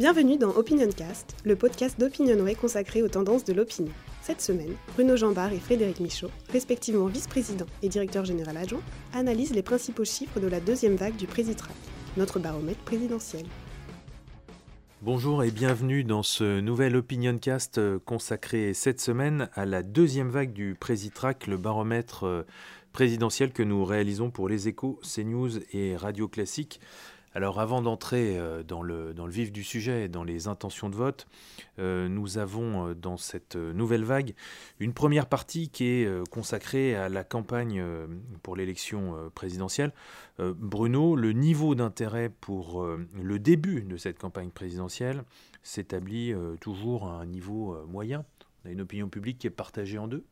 Bienvenue dans OpinionCast, le podcast d'Opinionway consacré aux tendances de l'opinion. Cette semaine, Bruno Jambard et Frédéric Michaud, respectivement vice-président et directeur général adjoint, analysent les principaux chiffres de la deuxième vague du Présitrac, notre baromètre présidentiel. Bonjour et bienvenue dans ce nouvel OpinionCast euh, consacré cette semaine à la deuxième vague du Présitrac, le baromètre euh, présidentiel que nous réalisons pour les échos, CNews et Radio Classique. Alors avant d'entrer euh, dans le, vif du sujet, dans les intentions de vote, euh, nous avons euh, dans cette nouvelle vague une première partie qui est consacrée à la campagne pour l'élection présidentielle. Bruno, le niveau d'intérêt pour le début de cette campagne présidentielle s'établit toujours à un niveau moyen. On a une opinion publique qui est partagée en deux.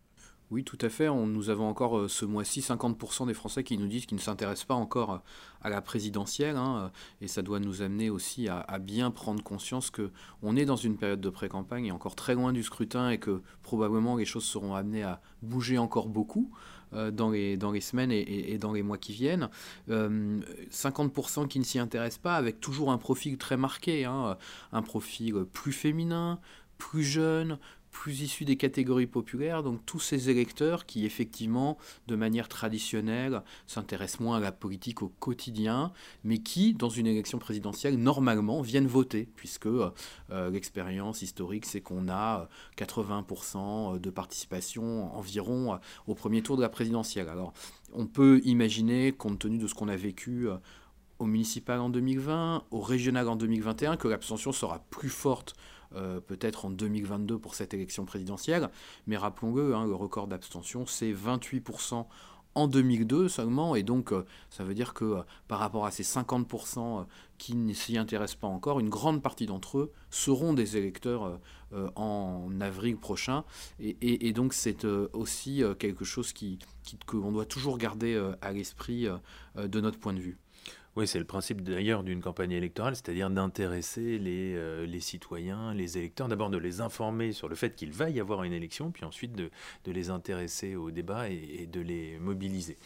Oui, tout à fait. nous avons encore euh, ce mois-ci 50% des Français qui nous disent qu'ils ne s'intéressent pas encore euh, à la présidentielle. Hein, euh, et ça doit nous amener aussi à, bien prendre conscience qu'on est dans une période de pré-campagne et encore très loin du scrutin et que probablement les choses seront amenées à bouger encore beaucoup. dans, les, dans les semaines et, dans les mois qui viennent. 50% qui ne s'y intéressent pas, avec toujours un profil très marqué, hein, un profil plus féminin, plus jeune, plus issus des catégories populaires, donc tous ces électeurs qui effectivement, de manière traditionnelle, s'intéressent moins à la politique au quotidien, mais qui, dans une élection présidentielle, normalement viennent voter, puisque euh, l'expérience historique, c'est qu'on a 80% euh, de participation environ euh, au premier tour de la présidentielle. Alors, on peut imaginer, compte tenu de ce qu'on a vécu au municipal en 2020, au régional en 2021, que l'abstention sera plus forte euh, peut-être en 2022 pour cette élection présidentielle. Mais rappelons-le, hein, le record d'abstention, c'est 28% en 2002 seulement, et donc euh, ça veut dire que euh, par rapport à ces 50% qui ne s'y intéressent pas encore, une grande partie d'entre eux seront des électeurs en avril prochain, et, donc c'est aussi quelque chose qui, doit toujours garder à l'esprit de notre point de vue. Oui, c'est le principe d'ailleurs d'une campagne électorale, c'est-à-dire d'intéresser euh, les, citoyens, les électeurs, d'abord de les informer sur le fait qu'il va y avoir une élection, puis ensuite de, les intéresser au débat et, de les mobiliser.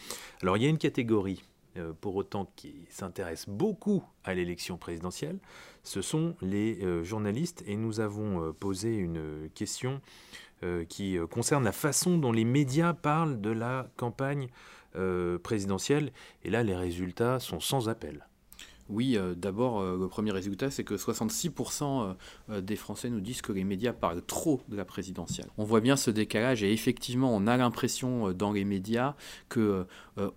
Alors il y a une catégorie, euh, pour autant, qui s'intéresse beaucoup à l'élection présidentielle, ce sont les euh, journalistes, et nous avons posé une question qui concerne la façon dont les médias parlent de la campagne présidentielle. Et là, les résultats sont sans appel. Oui, euh, d'abord, euh, le premier résultat, c'est que 66% des Français nous disent que les médias parlent trop de la présidentielle. On voit bien ce décalage et effectivement, on a l'impression dans les médias que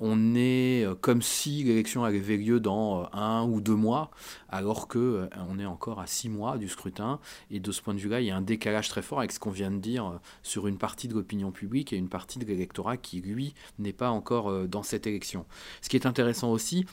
on est comme si l'élection avait lieu dans un ou deux mois, alors que on est encore à six mois du scrutin. Et de ce point de vue-là, il y a un décalage très fort avec ce qu'on vient de dire sur une partie de l'opinion publique et une partie de l'électorat qui, lui, n'est pas encore dans cette élection. Ce qui est intéressant aussi,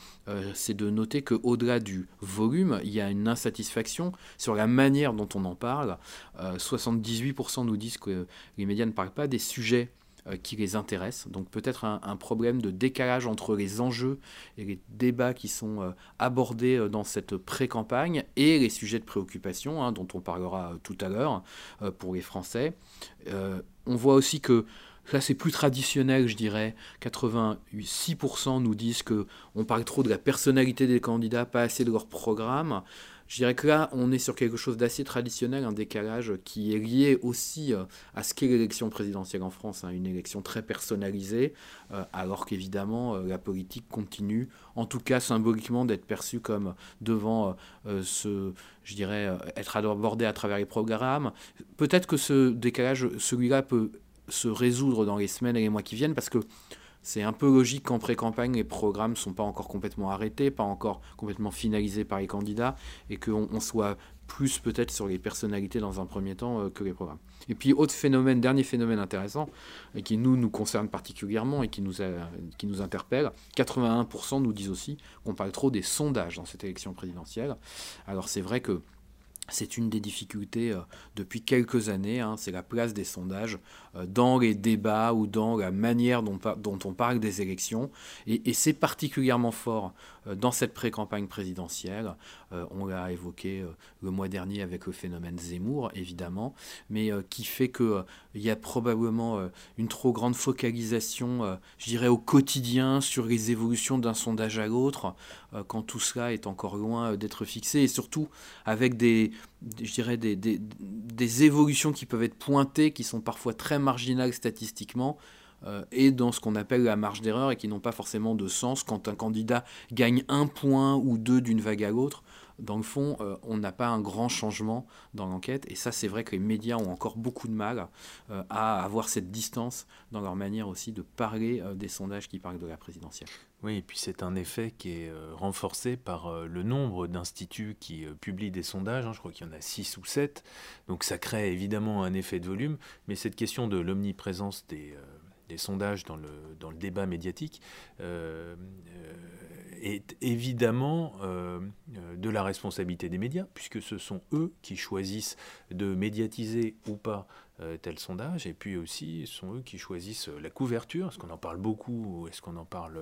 c'est de noter que au-delà du volume, il y a une insatisfaction sur la manière dont on en parle. 78% euh, nous disent que les médias ne parlent pas des sujets euh, qui les intéressent. Donc peut-être un, problème de décalage entre les enjeux et les débats qui sont euh, abordés dans cette pré-campagne et les sujets de préoccupation hein, dont on parlera tout à l'heure pour les Français. on voit aussi que Là, c'est plus traditionnel, je dirais. 86% nous disent que on parle trop de la personnalité des candidats, pas assez de leur programme. Je dirais que là, on est sur quelque chose d'assez traditionnel, un décalage qui est lié aussi euh, à ce qu'est l'élection présidentielle en France, hein, une élection très personnalisée, euh, alors qu'évidemment, euh, la politique continue, en tout cas symboliquement, d'être perçue comme devant ce, je dirais, être abordée à travers les programmes. Peut-être que ce décalage, celui-là peut se résoudre dans les semaines et les mois qui viennent parce que c'est un peu logique qu'en pré-campagne, les programmes ne sont pas encore complètement arrêtés, pas encore complètement finalisés par les candidats, et qu'on soit plus peut-être sur les personnalités dans un premier temps euh, que les programmes. Et puis, autre phénomène, dernier phénomène intéressant, et qui nous, nous concerne particulièrement et qui nous, qui nous interpelle, 81% nous disent aussi qu'on parle trop des sondages dans cette élection présidentielle. Alors c'est vrai que c'est une des difficultés euh, depuis quelques années, hein, c'est la place des sondages euh, dans les débats ou dans la manière dont, on parle des élections. Et, c'est particulièrement fort dans cette pré-campagne présidentielle. on l'a évoqué le mois dernier avec le phénomène Zemmour, évidemment, mais qui fait qu'il y a probablement une trop grande focalisation, je dirais, au quotidien sur les évolutions d'un sondage à l'autre, quand tout cela est encore loin d'être fixé, et surtout avec des je dirais des, des, évolutions qui peuvent être pointées, qui sont parfois très marginales statistiquement, euh, et dans ce qu'on appelle la marge d'erreur et qui n'ont pas forcément de sens quand un candidat gagne un point ou deux d'une vague à l'autre. Dans le fond, euh, on n'a pas un grand changement dans l'enquête. Et ça, c'est vrai que les médias ont encore beaucoup de mal euh, à avoir cette distance dans leur manière aussi de parler des sondages qui parlent de la présidentielle. Oui, et puis c'est un effet qui est renforcé par le nombre d'instituts qui publient des sondages. Hein. je crois qu'il y en a 6 ou 7. Donc ça crée évidemment un effet de volume. Mais cette question de l'omniprésence des des sondages dans le, débat médiatique euh, euh, est évidemment euh, de la responsabilité des médias, puisque ce sont eux qui choisissent de médiatiser ou pas tel sondage, et puis aussi ce sont eux qui choisissent la couverture, est-ce qu'on en parle beaucoup ou est-ce qu'on en parle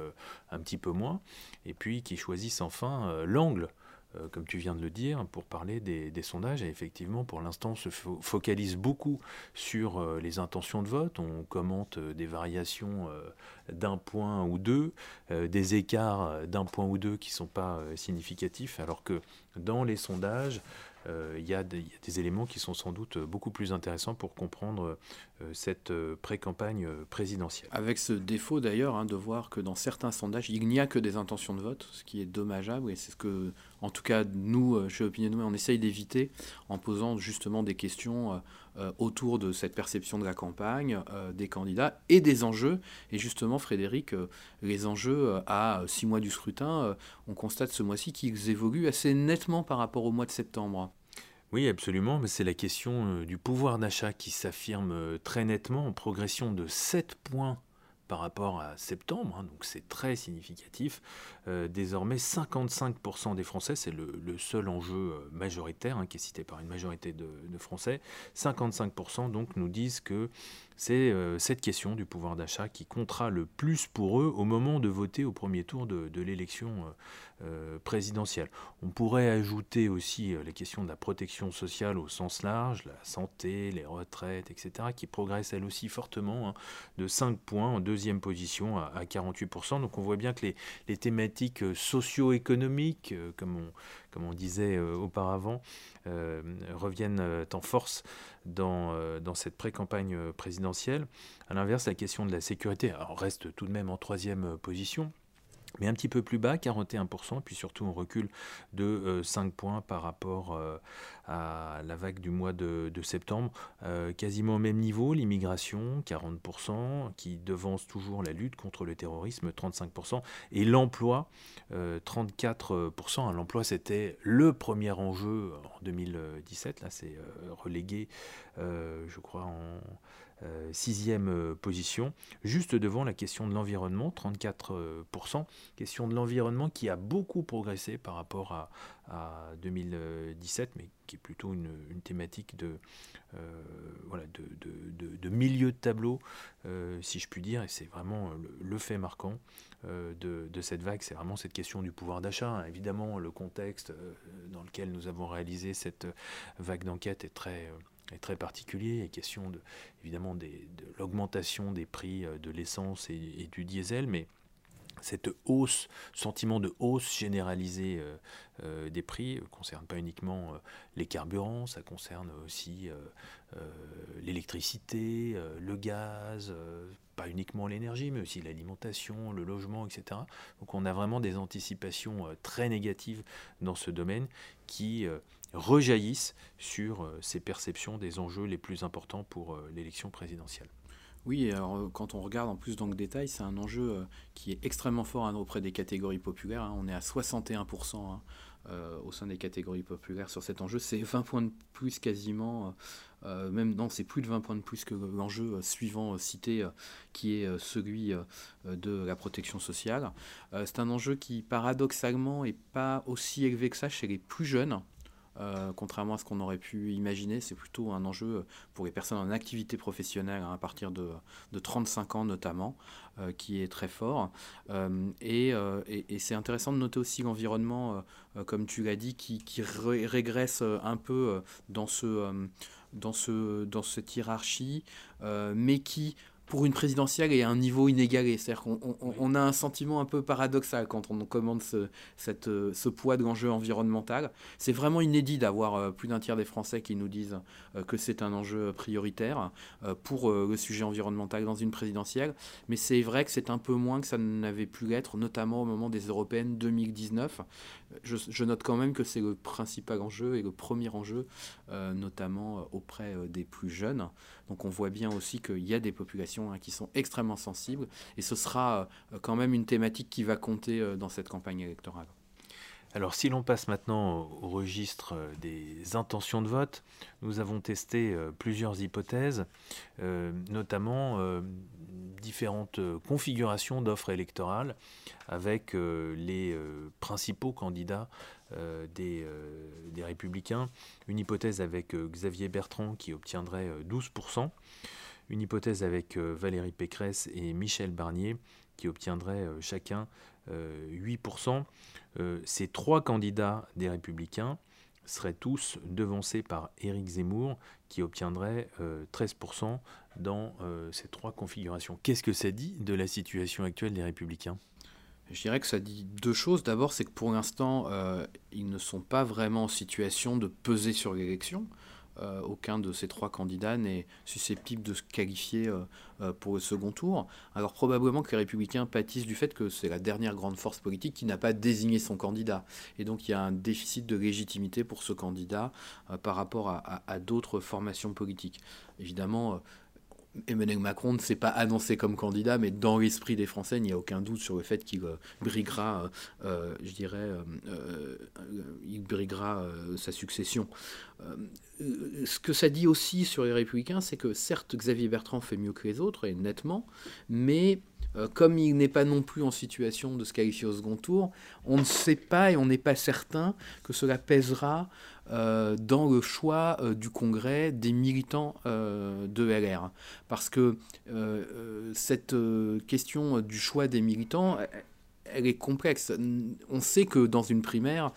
un petit peu moins, et puis qui choisissent enfin l'angle euh, comme tu viens de le dire, pour parler des, sondages. Effectivement, pour l'instant, on se focalise beaucoup sur euh, les intentions de vote. On commente euh, des variations d'un point ou deux, des écarts d'un point ou deux qui ne sont pas significatifs, alors que dans les sondages, il y, a des éléments qui sont sans doute beaucoup plus intéressants pour comprendre cette pré-campagne présidentielle. Avec ce défaut d'ailleurs hein, de voir que dans certains sondages, il n'y a que des intentions de vote, ce qui est dommageable, et c'est ce que en tout cas, nous, euh, chez Opinion on essaye d'éviter en posant justement des questions euh, euh, autour de cette perception de la campagne, des candidats et des enjeux. Et justement, Frédéric, les enjeux à six mois du scrutin, on constate ce mois-ci qu'ils évoluent assez nettement par rapport au mois de septembre. Oui, absolument, mais c'est la question du pouvoir d'achat qui s'affirme très nettement en progression de 7 points par rapport à septembre, hein, donc c'est très significatif. Euh, désormais, 55% des Français, c'est le, seul enjeu euh, majoritaire hein, qui est cité par une majorité de, Français, 55% donc nous disent que c'est euh, cette question du pouvoir d'achat qui comptera le plus pour eux au moment de voter au premier tour de, l'élection euh, euh, présidentielle. On pourrait ajouter aussi la question de la protection sociale au sens large, la santé, les retraites, etc., qui progressent elle aussi fortement, hein, de 5 points en deuxième position à, 48%. Donc on voit bien que les, les thématiques socio-économiques, comme on, comme on disait auparavant, reviennent en force dans, dans cette pré-campagne présidentielle a l'inverse, la question de la sécurité reste tout de même en troisième euh, position mais un petit peu plus bas, 41%, puis surtout on recule de 5 euh, points par rapport euh, à la vague du mois de, septembre. quasiment au même niveau, l'immigration, 40%, qui devance toujours la lutte contre le terrorisme, 35%, et l'emploi, 34%. L'emploi, c'était le premier enjeu en 2017, là c'est relégué, je crois, en euh, sixième euh, position, juste devant la question de l'environnement, 34%. Question de l'environnement qui a beaucoup progressé par rapport à, 2017, mais qui est plutôt une, thématique de, euh, voilà, de, milieu de tableau, si je puis dire, et c'est vraiment le, fait marquant de, cette vague, c'est vraiment cette question du pouvoir d'achat. Évidemment, le contexte dans lequel nous avons réalisé cette vague d'enquête est très est très particulier. Il question de, évidemment de l'augmentation des prix euh, de l'essence et, du diesel, mais cette hausse, sentiment de hausse généralisée euh, euh, des prix ne concerne pas uniquement les carburants, ça concerne aussi l'électricité, le gaz, pas uniquement l'énergie, mais aussi l'alimentation, le logement, etc. Donc on a vraiment des anticipations très négatives dans ce domaine qui rejaillissent sur euh, ces perceptions des enjeux les plus importants pour euh, l'élection présidentielle. Oui, alors euh, quand on regarde en plus dans le détail, c'est un enjeu qui est extrêmement fort hein, auprès des catégories populaires. Hein. On est à 61% hein, au sein des catégories populaires sur cet enjeu. C'est 20 points de plus quasiment, même non, c'est plus de 20 points de plus que l'enjeu suivant cité, qui est celui de la protection sociale. c'est un enjeu qui paradoxalement n'est pas aussi élevé que ça chez les plus jeunes. Euh, contrairement à ce qu'on aurait pu imaginer, c'est plutôt un enjeu pour les personnes en activité professionnelle hein, à partir de, 35 ans notamment, euh, qui est très fort. Euh, et, c'est intéressant de noter aussi l'environnement, comme tu l'as dit, qui, régresse un peu dans, ce, dans, ce, dans cette hiérarchie, mais qui pour une présidentielle et à un niveau inégalé. C'est-à-dire qu'on a un sentiment un peu paradoxal quand on commande ce, cette, euh, ce poids de l'enjeu environnemental. C'est vraiment inédit d'avoir euh, plus d'un tiers des Français qui nous disent euh, que c'est un enjeu prioritaire pour le sujet environnemental dans une présidentielle. Mais c'est vrai que c'est un peu moins que ça n'avait pu l'être, notamment au moment des européennes 2019. Je, je note quand même que c'est le principal enjeu et le premier enjeu, notamment auprès des plus jeunes. Donc on voit bien aussi qu'il y a des populations hein, qui sont extrêmement sensibles et ce sera euh, quand même une thématique qui va compter euh, dans cette campagne électorale. Alors si l'on passe maintenant au registre euh, des intentions de vote, nous avons testé plusieurs hypothèses, notamment différentes configurations d'offres électorales avec les principaux candidats des, des, républicains. Une hypothèse avec Xavier Bertrand qui obtiendrait 12%, une hypothèse avec Valérie Pécresse et Michel Barnier qui obtiendraient chacun 8%. ces trois candidats des républicains seraient tous devancés par Éric Zemmour qui obtiendrait 13% dans ces trois configurations. Qu'est-ce que ça dit de la situation actuelle des républicains? Je dirais que ça dit deux choses. D'abord, c'est que pour l'instant, euh, ils ne sont pas vraiment en situation de peser sur l'élection. Euh, aucun de ces trois candidats n'est susceptible de se qualifier euh, pour le second tour. Alors probablement que les républicains pâtissent du fait que c'est la dernière grande force politique qui n'a pas désigné son candidat. Et donc il y a un déficit de légitimité pour ce candidat par rapport à d'autres formations politiques. Évidemment, Emmanuel Macron ne s'est pas annoncé comme candidat, mais dans l'esprit des Français, il n'y a aucun doute sur le fait qu'il euh, briguera, euh, euh, je dirais, il briguera sa succession. ce que ça dit aussi sur les Républicains, c'est que certes, Xavier Bertrand fait mieux que les autres, et nettement, mais comme il n'est pas non plus en situation de se qualifier au second tour, on ne sait pas et on n'est pas certain que cela pèsera dans le choix euh, du Congrès des militants euh, de LR. Parce que cette question du choix des militants, elle est complexe. On sait que dans une primaire,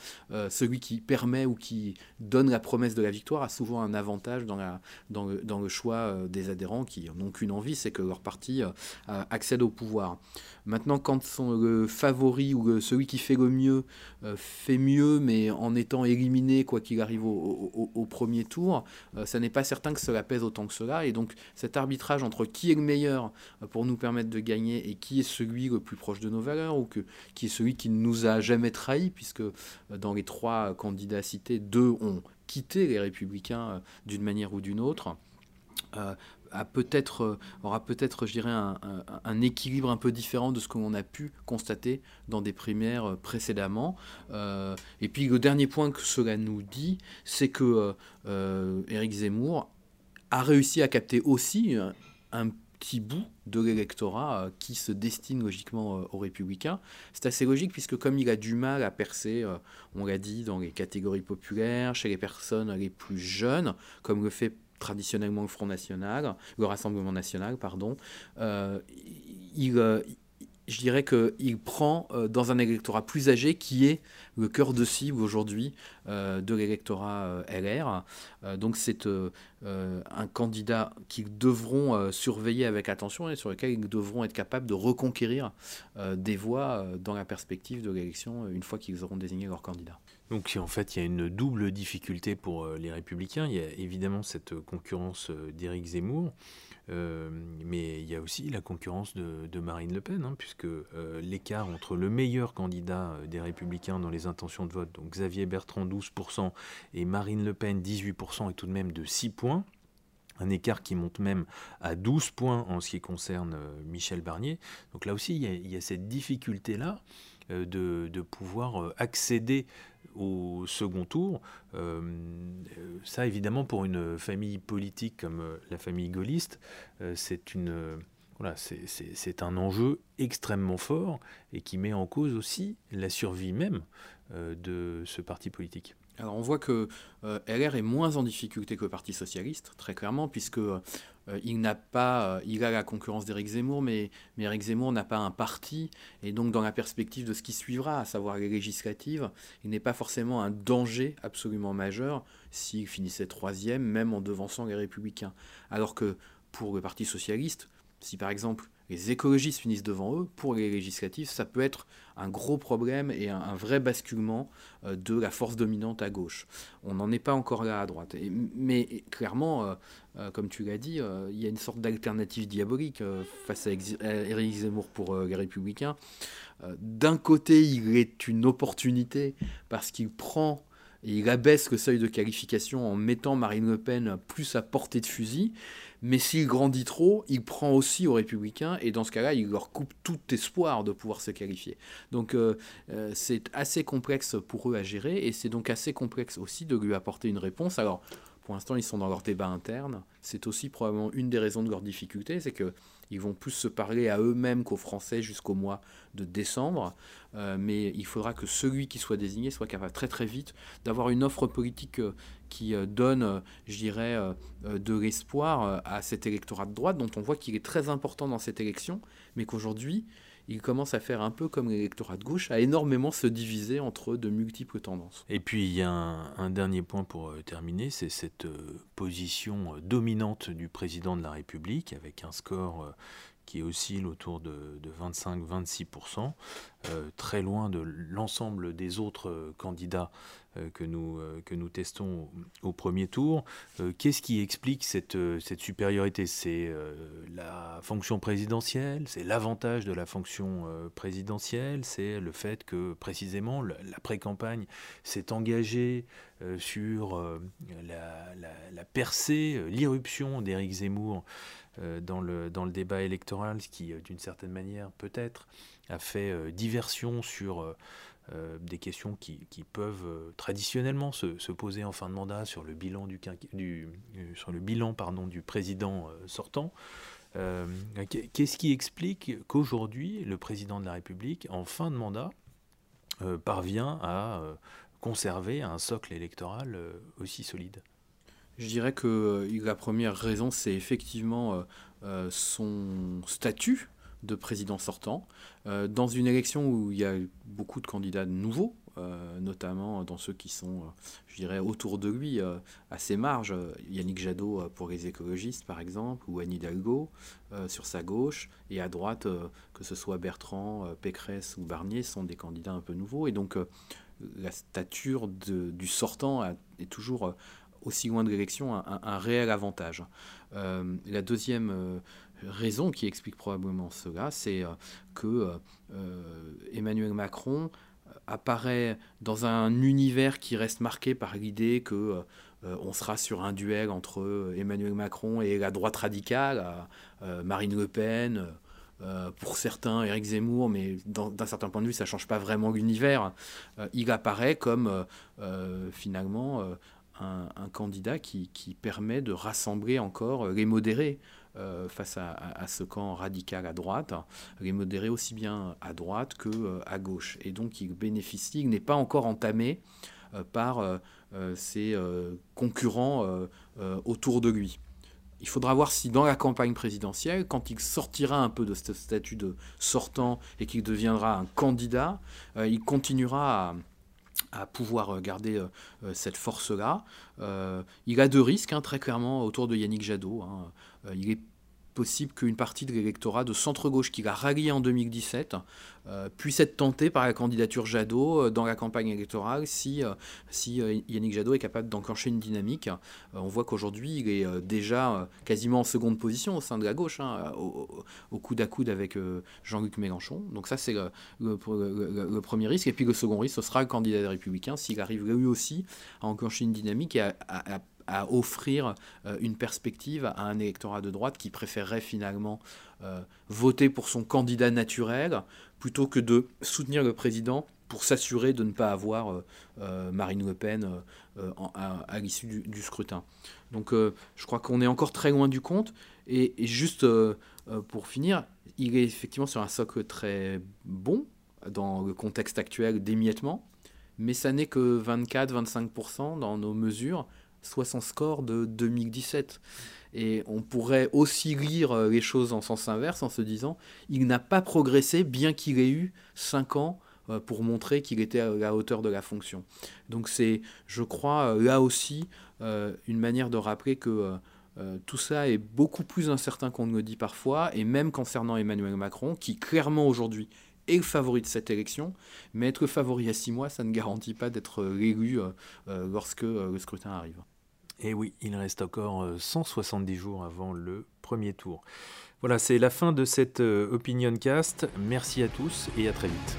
celui qui permet ou qui donne la promesse de la victoire a souvent un avantage dans, le, choix des adhérents qui n'ont qu'une envie, c'est que leur parti accède au pouvoir. Maintenant, quand son, le favori ou celui qui fait le mieux euh, fait mieux, mais en étant éliminé, quoi qu'il arrive au, premier tour, euh, ça n'est pas certain que cela pèse autant que cela. Et donc, cet arbitrage entre qui est le meilleur euh, pour nous permettre de gagner et qui est celui le plus proche de nos valeurs, ou que, qui est celui qui ne nous a jamais trahis, puisque dans les trois candidats cités, deux ont quitté les républicains d'une manière ou d'une autre peut-être, euh, aura peut-être, je dirais, un, équilibre un peu différent de ce qu'on a pu constater dans des primaires euh, précédemment. Euh, et puis le dernier point que cela nous dit, c'est que Éric Zemmour a réussi à capter aussi un, petit bout de l'électorat qui se destine logiquement aux républicains. C'est assez logique puisque comme il a du mal à percer, on l'a dit, dans les catégories populaires, chez les personnes les plus jeunes, comme le fait traditionnellement le Front National, le Rassemblement National, pardon, euh, il, euh, je dirais qu'il prend euh, dans un électorat plus âgé qui est le cœur de cible aujourd'hui de l'électorat LR. donc c'est un candidat qu'ils devront surveiller avec attention et sur lequel ils devront être capables de reconquérir des voix dans la perspective de l'élection une fois qu'ils auront désigné leur candidat. Donc en fait, il y a une double difficulté pour euh, les républicains. Il y a évidemment cette concurrence euh, d'Éric Zemmour, euh, mais il y a aussi la concurrence de, Marine Le Pen, hein, puisque l'écart entre le meilleur candidat des républicains dans les intentions de vote, donc Xavier Bertrand 12%, et Marine Le Pen 18%, est tout de même de 6 points. Un écart qui monte même à 12 points en ce qui concerne Michel Barnier. Donc là aussi, il y a, cette difficulté-là de, pouvoir accéder au second tour. Euh, ça, évidemment, pour une famille politique comme euh, la famille gaulliste, euh, c'est un enjeu extrêmement fort et qui met en cause aussi la survie même de ce parti politique. Alors on voit que LR est moins en difficulté que le Parti socialiste, très clairement, puisque il n'a pas, euh, il a la concurrence d'Éric Zemmour, mais, mais Éric Zemmour n'a pas un parti, et donc dans la perspective de ce qui suivra, à savoir les législatives, il n'est pas forcément un danger absolument majeur s'il finissait troisième, même en devançant les Républicains. Alors que pour le Parti socialiste, si par exemple les écologistes finissent devant eux, pour les législatives, ça peut être un gros problème et un, vrai basculement euh, de la force dominante à gauche. On n'en est pas encore là à droite. mais clairement, euh, euh, comme tu l'as dit, il y a une sorte d'alternative diabolique face à Éric Zemmour pour les républicains. D'un côté, il est une opportunité parce qu'il prend il abaisse le seuil de qualification en mettant Marine Le Pen plus à portée de fusil. Mais s'il grandit trop, il prend aussi aux républicains et dans ce cas-là, il leur coupe tout espoir de pouvoir se qualifier. Donc euh, euh, c'est assez complexe pour eux à gérer et c'est donc assez complexe aussi de lui apporter une réponse. Alors pour l'instant, ils sont dans leur débat interne. C'est aussi probablement une des raisons de leur difficulté, c'est que ils vont plus se parler à eux-mêmes qu'aux Français jusqu'au mois de décembre. Euh, mais il faudra que celui qui soit désigné soit capable très très vite d'avoir une offre politique euh, qui euh, donne, je dirais, de l'espoir à cet électorat de droite dont on voit qu'il est très important dans cette élection, mais qu'aujourd'hui, il commence à faire un peu comme l'électorat de gauche, à énormément se diviser entre de multiples tendances. Et puis il y a un, dernier point pour euh, terminer, c'est cette euh, position euh, dominante du président de la République, avec un score qui oscille autour de, 25-26%, très loin de l'ensemble des autres candidats que, nous, euh, que nous testons au, premier tour. Euh, qu'est-ce qui explique cette, cette supériorité? C'est la fonction présidentielle, c'est l'avantage de la fonction présidentielle, c'est le fait que précisément l'après-campagne s'est engagée sur la, la, percée, l'irruption d'Éric Zemmour dans, le, dans le débat électoral, ce qui, d'une certaine manière, peut-être, a fait diversion sur euh, des questions qui, peuvent euh, traditionnellement se, poser en fin de mandat sur le bilan du, euh, sur le bilan pardon du président sortant. Qu'est-ce qui explique qu'aujourd'hui le président de la République en fin de mandat parvient à conserver un socle électoral aussi solide? Je dirais que la première raison c'est effectivement son statut de président sortant, euh, dans une élection où il y a beaucoup de candidats nouveaux, euh, notamment dans ceux qui sont, euh, je dirais, autour de lui, à ses marges. Yannick Jadot pour les écologistes, par exemple, ou Anne Hidalgo sur sa gauche, et à droite, que ce soit Bertrand, Pécresse ou Barnier, sont des candidats un peu nouveaux. Et donc, la stature du sortant est toujours aussi loin de l'élection un, un, réel avantage. la deuxième raison qui explique probablement cela, c'est euh, que euh, euh, Emmanuel Macron apparaît dans un univers qui reste marqué par l'idée que on sera sur un duel entre Emmanuel Macron et la droite radicale, Marine Le Pen. pour certains, Éric Zemmour, mais d'un certain point de vue, ça change pas vraiment l'univers. il apparaît comme finalement un, candidat qui, permet de rassembler encore les modérés. Euh, face à, ce camp radical à droite, les modérés aussi bien à droite que euh, à gauche. Et donc il bénéficie, il n'est pas encore entamé euh, par ses concurrents autour de lui. Il faudra voir si dans la campagne présidentielle, quand il sortira un peu de ce statut de sortant et qu'il deviendra un candidat, il continuera à, pouvoir garder cette force-là. il a deux risques, hein, très clairement, autour de Yannick Jadot. Hein. Euh, il est possible qu'une partie de l'électorat de centre-gauche qu'il a rallié en 2017 euh, puisse être tenté par la candidature Jadot euh, dans la campagne électorale si, si Yannick Jadot est capable d'enclencher une dynamique. on voit qu'aujourd'hui, il est déjà quasiment en seconde position au sein de la gauche, hein, au, coude à coude avec Jean-Luc Mélenchon. Donc ça, c'est le, premier risque. Et puis le second risque, ce sera le candidat des Républicains s'il arrive lui aussi à enclencher une dynamique et à offrir euh, une perspective à un électorat de droite qui préférerait finalement euh, voter pour son candidat naturel plutôt que de soutenir le président pour s'assurer de ne pas avoir euh, Marine Le Pen à, l'issue du, scrutin. Donc je crois qu'on est encore très loin du compte. Et juste pour finir, il est effectivement sur un socle très bon dans le contexte actuel d'émiettement, mais ça n'est que 24-25% dans nos mesures soit son score de 2017. Et on pourrait aussi lire euh, les choses en sens inverse en se disant il n'a pas progressé bien qu'il ait eu 5 ans euh, pour montrer qu'il était à la hauteur de la fonction. Donc c'est, je crois, euh, là aussi une manière de rappeler que tout ça est beaucoup plus incertain qu'on ne le dit parfois, et même concernant Emmanuel Macron, qui clairement aujourd'hui est le favori de cette élection, mais être favori à six mois, ça ne garantit pas d'être élu lorsque le scrutin arrive. Et oui, il reste encore 170 jours avant le premier tour. Voilà, c'est la fin de cette Opinion Cast. Merci à tous et à très vite.